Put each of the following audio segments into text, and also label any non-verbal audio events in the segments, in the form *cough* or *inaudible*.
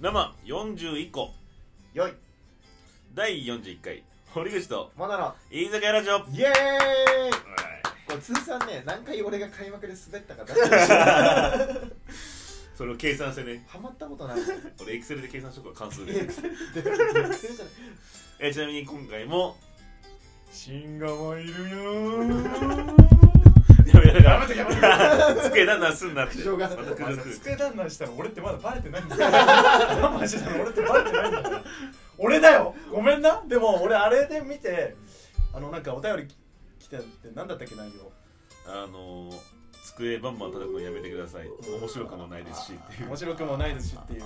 生41個。よい。第41回。堀口とまだの飯坂屋ラジオ。イエーイ。これ通算ね何回俺が開幕で滑ったかだって *laughs* それを計算してね。ハマったことない。俺エクセルで計算しとくわ関数で。えーちなみに今回もシンガもいるよ机だんだんすんなって。苦情がまた苦情来る机旦那したら俺ってまだバレてないんだよ。我慢してたら俺ってバレてないんだから俺だよ。ごめんな。でも俺あれで見てあのなんかお便り来てって何だったっけ内容？あのー、机バンバン叩くのやめてください。面白くもないですしっていう。面白くもないですしっていう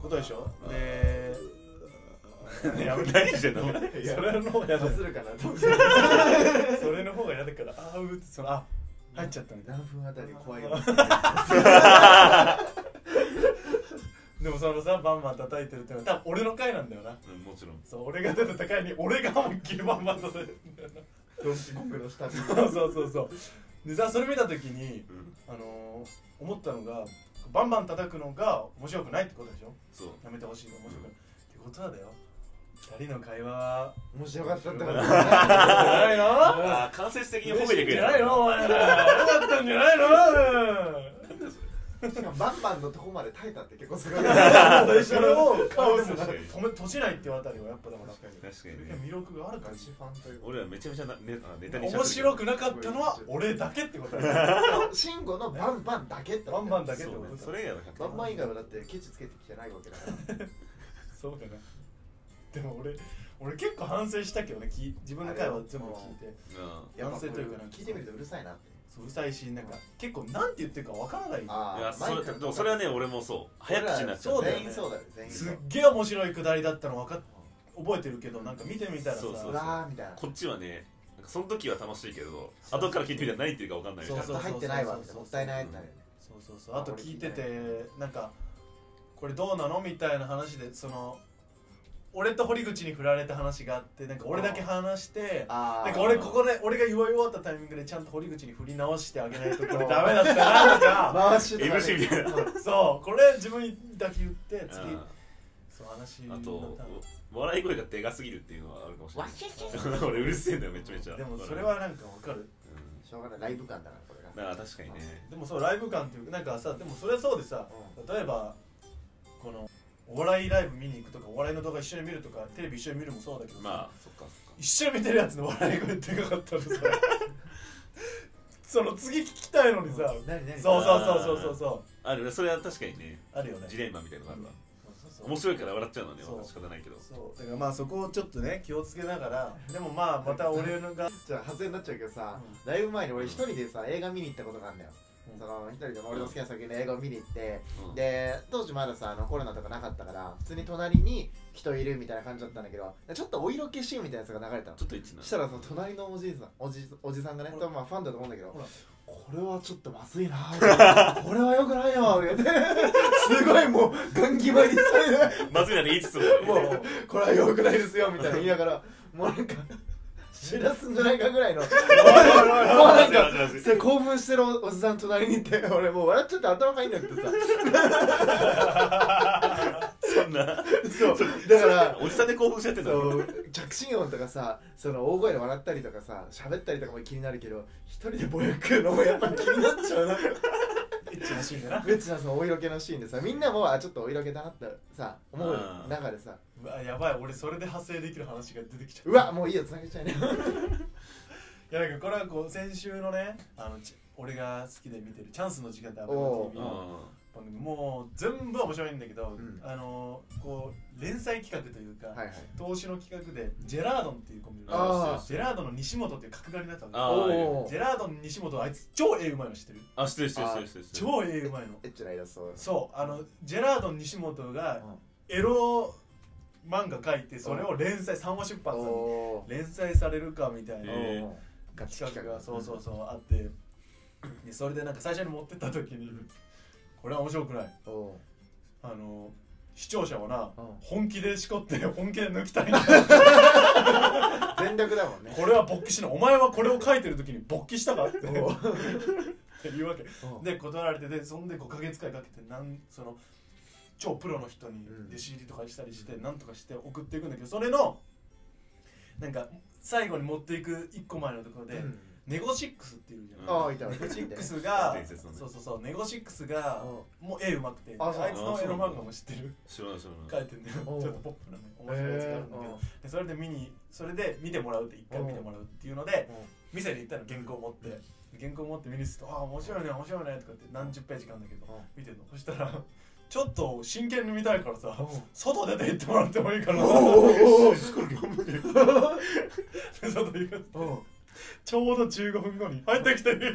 ことでしょ？でやめて何してんの？それの方が嫌だ。それの方が嫌だから。あーうってそのあ入っちゃった何分あたり怖いよでもそのさバンバン叩いてるってのは多分俺の回なんだよな。うんもちろん。そう俺が出た回に俺が思いっきりバンバン叩いてるんだよな。ドンキコングの下にそうそうそうそう。でさそれ見た時にうん。あのー、思ったのがバンバン叩くのが面白くないってことでしょ？そう。やめてほしいの面白くない、ってことはだよ二人の会話は面白かったってことじゃないのあー間接的に褒めてくれじゃないのお前ら。よかったんじゃないのしかもバンバンのとこまで耐えたって結構すごいそれをカオスに確かに止め閉じないっていうあたりはやっぱだから。確かに確かにね。魅力があるからガチファンという俺らめちゃめちゃなネあネタに面白くくなかったのは俺だけってことだよ慎吾のバンバンだけってバンバンだけってそうねことだそれ以外は100バンバン以外はだってケチつけてきてないわけだから。*laughs* そうだなでも俺俺結構反省したけどねき自分の回は全部聞いて。反省というかなんか聞いてみるとうるさいなって。そううるさいしなんか結構なんて言ってるかわからない。んいあやそれでもそれはね俺もそう。早口になっちゃそう。だよ全員そうだよ全員すっげえ面白いくだりだったのわかっ覚えてるけどなんか見てみたらさそうそうう。わーみたいな。こっちはねなんかその時は楽しいけど後から聞いてみたら何言ってるか分かんないみたいなそうそう入ってないわもったいないってなるよね。そうそうそう。あと聞いててなんかこれどうなの？みたいな話でその俺と堀口に振られた話があってなんか俺だけ話してなんか俺ここで俺が言い終わったタイミングでちゃんと堀口に振り直してあげないとこれ *laughs* ダメだったなとか。回しとかね。MC みたいなそうこれ自分だけ言って次。うん。そう話にあと笑い声がでかすぎるっていうのはあるかもしれない。*laughs* 俺うるせえんだよめちゃめちゃ。でもそれはなんかわかる。うん。しょうがないライブ感だからこれが。だから確かにね。でもそうライブ感っていうかなんかさでもそれはそうでさ例えばこのお笑いライブ見に行くとかお笑いの動画一緒に見るとかテレビ一緒に見るもそうだけどさ、まあそっかそっか。一緒に見てるやつの笑い声でかかったらさ。*laughs* その次聞きたいのにさ、何何そうそうそうそうそうそう。あるそれは確かにね。あるよね。ジレンマみたいなのがあるわ。そうそうそう。面白いから笑っちゃうのねそう。仕方ないけど。そう。だからまあそこをちょっとね気をつけながら。でもまあまた俺のがじゃあ外れになっちゃうけどさ、うライブ前に俺一人でさ映画見に行ったことがあるんだよ、うんその一人で俺の好きな作品の映画を見に行って、うん。で当時まださあのコロナとかなかったから普通に隣に人いるみたいな感じだったんだけどちょっとお色気シーンみたいなやつが流れたの。ちょっと一致なそしたらその隣のおじいさんおじおじさんがねほら。多分まあファンだと思うんだけどほら。これはちょっとまずいなこれはよくないよって言ってすごいもうガン決まりして。まずいなって言いつつも。もうこれはよくないですよみたいな言いながらもうなんか知らすんじゃないかぐらいのもうなんか興奮してるおじさん隣にいて俺もう笑っちゃって頭入んなくてさそんなそうだからおじさんで興奮しちゃってんだそう着信音とかさその大声で笑ったりとかさ喋ったりとかも気になるけど一人でぼやくのもやっぱ気になっちゃうなッチなシーンだな。めっちゃそのお色気のシーンでさみんなもあちょっとお色気だなってさ思う中でさ。うわやばい。俺それで派生できる話が出てきちゃったうわもういいよつなげちゃいねいやなんかこれはこう先週のねあのち俺が好きで見てる「チャンスの時間」ってアベマおう。TV の番組もう全部面白いんだけど、ん。あのこう連載企画というか、はいはい。投資の企画でジェラードンっていうコンビがあー。ジェラードンの西本っていう角刈りになったわけ。あーおジェラードン西本あいつ超絵うまいの知ってる？あ知ってる知ってる知ってる超絵うまいの。エッチなイラストそうあのジェラードン西本がうん。エロ漫画描いてそれを連載三話出版さん連載されるかみたいな企画がそうそうそうあって。でそれでなんか最初に持ってった時にこれは面白くない。おあの視聴者はなう。ん本気でしこって *laughs* 本気で抜きたいんだ全力だもんね。これは勃起しないお前はこれを書いてる時に勃起したかって。っていうわけ。う。んで断られてでそんで5か月間かけてなんその超プロの人にうん。弟子入りとかしたりしてなんとかして送っていくんだけどそれのなんか最後に持っていく一個前のところで、うんネゴシックスっていうじゃん、うんああいた。ネゴシックスが伝説のね。そうそうそうネゴシックスがもう絵うまくてあそう。あいつのエロ漫画も知ってる。知らない知ら書ない。いてんだよ。ちおうょっとポップなね面白いやつがあるんだけど。でそれで見にそれで見てもらうって一回見てもらうっていうので店に行ったの原稿持って。原稿持って見にすると「ああ面白いね面白いね」とかって何十ページかあるんだけど見てんの。そしたらちょっと真剣に見たいからさ外出て行ってもらってもいいかなお *laughs* で外行くおちょうど15分後に入ってきてで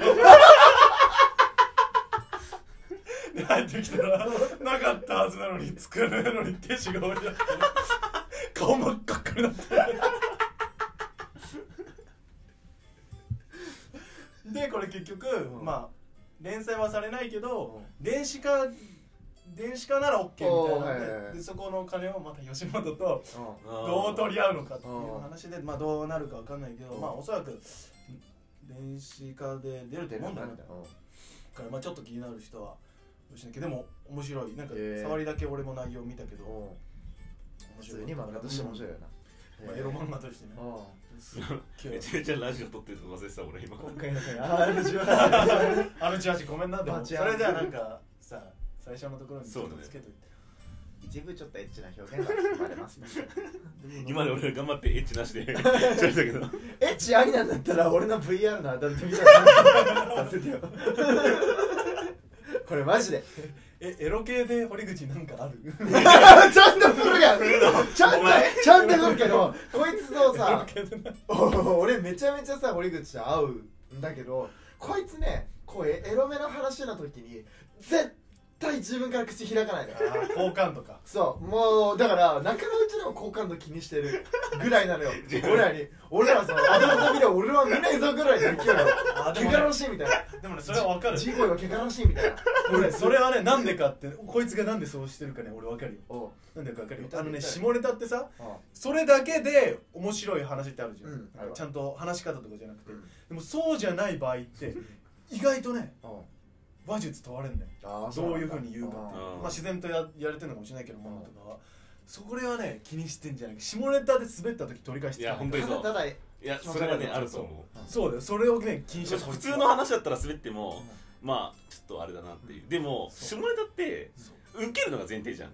入ってきたらなかったはずなのに机の上のにティッシュが置いてあって顔真っ赤っかになってでこれ結局、うん。まあ連載はされないけど、うん。電子化電子化なら OK みたいなので,、はいでそこの金をまた吉本とおどう取り合うのかっていううん。話で、まあどうなるかわかんないけど、うん。まあおそらく電子化で出ると思うんだよねだからまあちょっと気になる人はよしなきゃでも面白い。なんか触りだけ俺も内容見たけど、面普白い。通に漫画として面白いよな。まあエロ漫画としてね。おすっげえ。めちゃめちゃラジオ撮ってると忘れてた俺今。今回の回ああラジオだあのチャージごめんな。でもそれじゃあなんかさ最初のところにちょっとつけといて、一部ちょっとエッチな表現が含まれますね。*laughs* 今まで俺頑張ってエッチなしで。しましたけど。エッチありなんだったら俺の VR のアダルトみたいなさせてよ。*laughs* これマジで。えエロ系で堀口なんかある？*laughs* ちゃんと振るやん。ちゃんとちゃんと振るけどこいつのさ俺めちゃめちゃさ堀口と会うんだけどこいつねこうエエロめの話の時に絶対自分から口開かないのよあー好感とか。そう。もうだから仲間内でも好感度気にしてるぐらいなのよ。*laughs* 俺らに。俺らそのアダルトビデオ俺は見ないぞぐらいの勢いなの。あでもね汚らしいみたいな。でもねそれはわかる。ジゴイは汚らしいみたいな。俺それはねなんでかってこいつがなんでそうしてるかね俺わかるよ。おう。なんでかわかるよ。あのね下ネタってさあそれだけで面白い話ってあるじゃん、うんちゃんと話し方とかじゃなくて、うん。でもそうじゃない場合って意外とねあ話術問われるんだよ。あどういうふうに言うかっていう。まあ自然とややれてるのかもしれないけどものとかはそこれはね気にしてんじゃない。下ネタで滑った時取り返していや本当にそう。ただいやそれはねあると思う。そうだよ。それをね気にして普通の話だったら滑ってもまあちょっとあれだなっていう。でもそう。下ネタって受けるのが前提じゃん。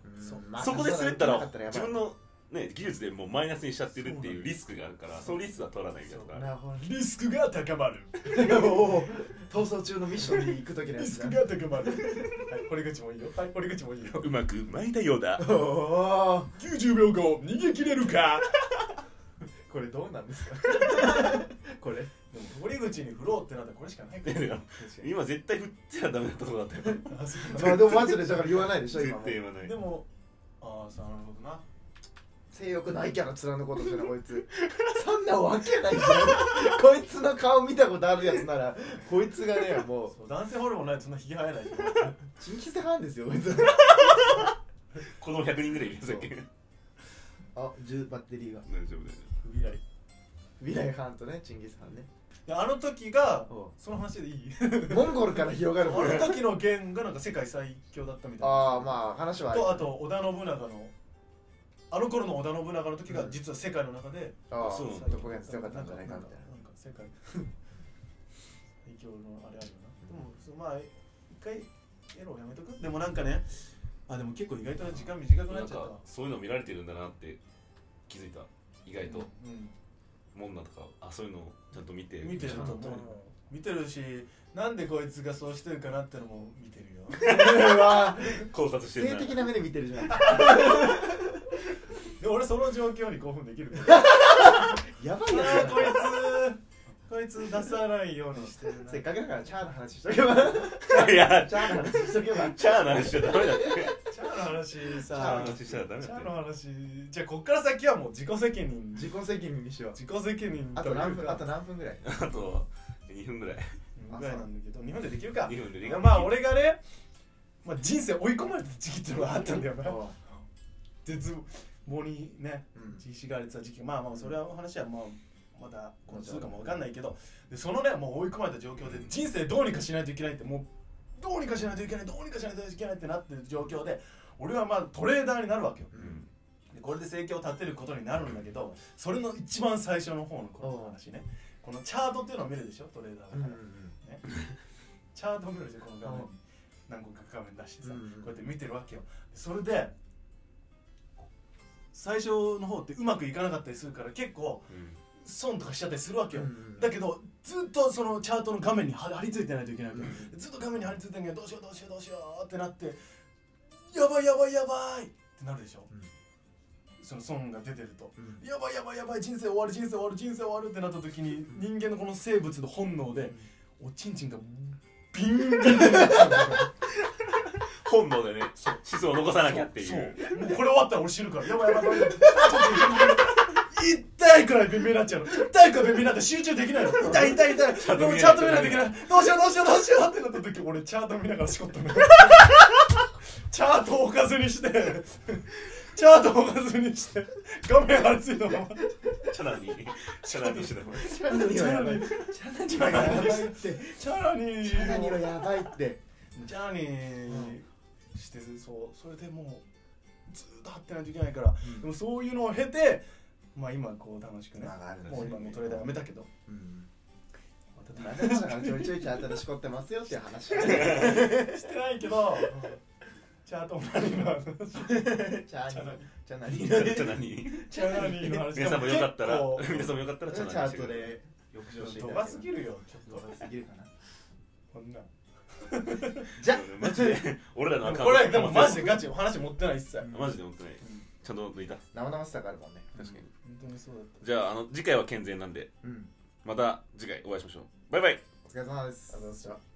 そこで滑ったら自分のね技術でもうマイナスにしちゃってるっていうリスクがあるからそのリスクは取らないみたいなとかなるほど。リスクが高まる。おお逃走中のミッションに行く時のやリスクが高まる。はい堀口もいいよ。はい。堀口もいいよ。うまく巻いたようだ。おお90秒後逃げ切れるか？これどうなんですか？これ。でも堀口に振ろうってなったらこれしかないから。今絶対振ってはダメだったとこだったよまあでもマジでだから言わないでしょ絶今も対言わない。でもああさなるほどな性欲ないキャラ貫こうとしてるこいつ。そんなわけないじゃんこいつの顔見たことあるやつならこいつがねもう。男性ホルモンないとそんなひげ生えないじゃんチンキスハンですよこいつ。子供100人ぐらいいるさっきあ10バッテリーが。大丈夫だよ不備来。未来ハンとねチンギスハンねであの時がその話でいい。モンゴルから広がる。あの時の剣がなんか世界最強だったみたいな。ああまあ話はとあと織田信長のあの頃の織田信長の時が実は世界の中でああそうそうどこが強かったんじゃないかみたいな。なんか世界最強のあれあるよな。でもそうまあ一回エロをやめとく？でもなんかねあでも結構意外と時間短くななんっちゃった。かそういうの見られてるんだなって気づいた。意外と。うん。モンナとかあそういうのちゃんと見て。見てると。思う見てるしなんでこいつがそうしてるかなってのも見てるよ。う *laughs* *laughs* わ *laughs* 考察してるな。性的な目で見てるじゃんで俺その状況に興奮できる *laughs* やばあいやつ。ーこいつこいつ出さないようにしてるな。せっかくだからチャーの話しとけば。いや。チャーの話しとけば。チャーの話しちゃダメだって。チャーの話チャーさの話しダメチャーだっての話じゃあこっから先はもう自己責任。自己責任にしよう。自己責任あと何分あと何分ぐらい？あと2分ぐらい。ぐらい。なんだけど日本でできるか。2分でまあ俺がね、まあ、人生追い込まれた時期っていうのがあったんだよな。絶望にねうん。自死がれてた時期。まあまあそれは話はまあまた今度するかもわかんないけど。でそのねもう追い込まれた状況で人生どうにかしないといけないってもうどうにかしないといけないどうにかしないといけないってなってる状況で俺はまあトレーダーになるわけよ。うん。でこれで生計を立てることになるんだけどそれの一番最初の方のこの話ね。このチャートっていうのを見るでしょトレーダーだから、ね、チャートを見るでしょこの画面に。何個か画面出してさ、こうやって見てるわけよ。それで最初の方ってうまくいかなかったりするから結構うん。損とかしちゃったりするわけよ、うんだけどずっとそのチャートの画面に張り付いてないといけないわけ、うん。ずっと画面に張り付いてないけどどうしようどうしようどうしようってなってやばいやばいやばいってなるでしょ、その損が出てると。うん。やばいやばいやばい人生終わる人生終わる人生終わるってなった時に人間のこの生物の本能でおちんちんがビンビン。っちゃうんだよ本能でね子孫を残さなきゃっていう。そうもうこれ終わったら俺死ぬから。やばいやばいやばい。ちょっと痛いくらいビンビンになっちゃうの。痛いくらいビンビンになって集中できないの。痛い痛い痛い。でもチャート見ないといけない。どうしようどうしようどうしようってなった時俺チャート見ながらしこったのチャートをおかずにして。チャートをおかずにして。画面張り付いたまま。チャナに。チャナにしてたチャナにはやばい。チャナにはやばいって。チャラに。チャナにはやばいって。ジャーニーしてそうそれでもうずーっと張ってないといけないから、うん。でもそういうのを経てまあ今こう楽しくねねもう今もうトレーダーやめたけど。うん。ちょいちょいチャートでしこってますよっていう話してないけどチャートも何の話ーチャーナチャナにチャナにチャーニーの話。皆さんもよかったらでも結構皆さんもよかったらチャートで翌上してい。た度だけるが過ぎるよちょっ度が過ぎるかな？とこんなじゃマジで俺らのアカウントこれでもマジでガチ話持ってない一切うんマジで本当にちゃんと抜いた。生々しさがあるもんね。確かに。本当にそうだった。じゃああの次回は健全なんで。うん。また次回お会いしましょう。バイバイ。お疲れ様です。ありがとうございました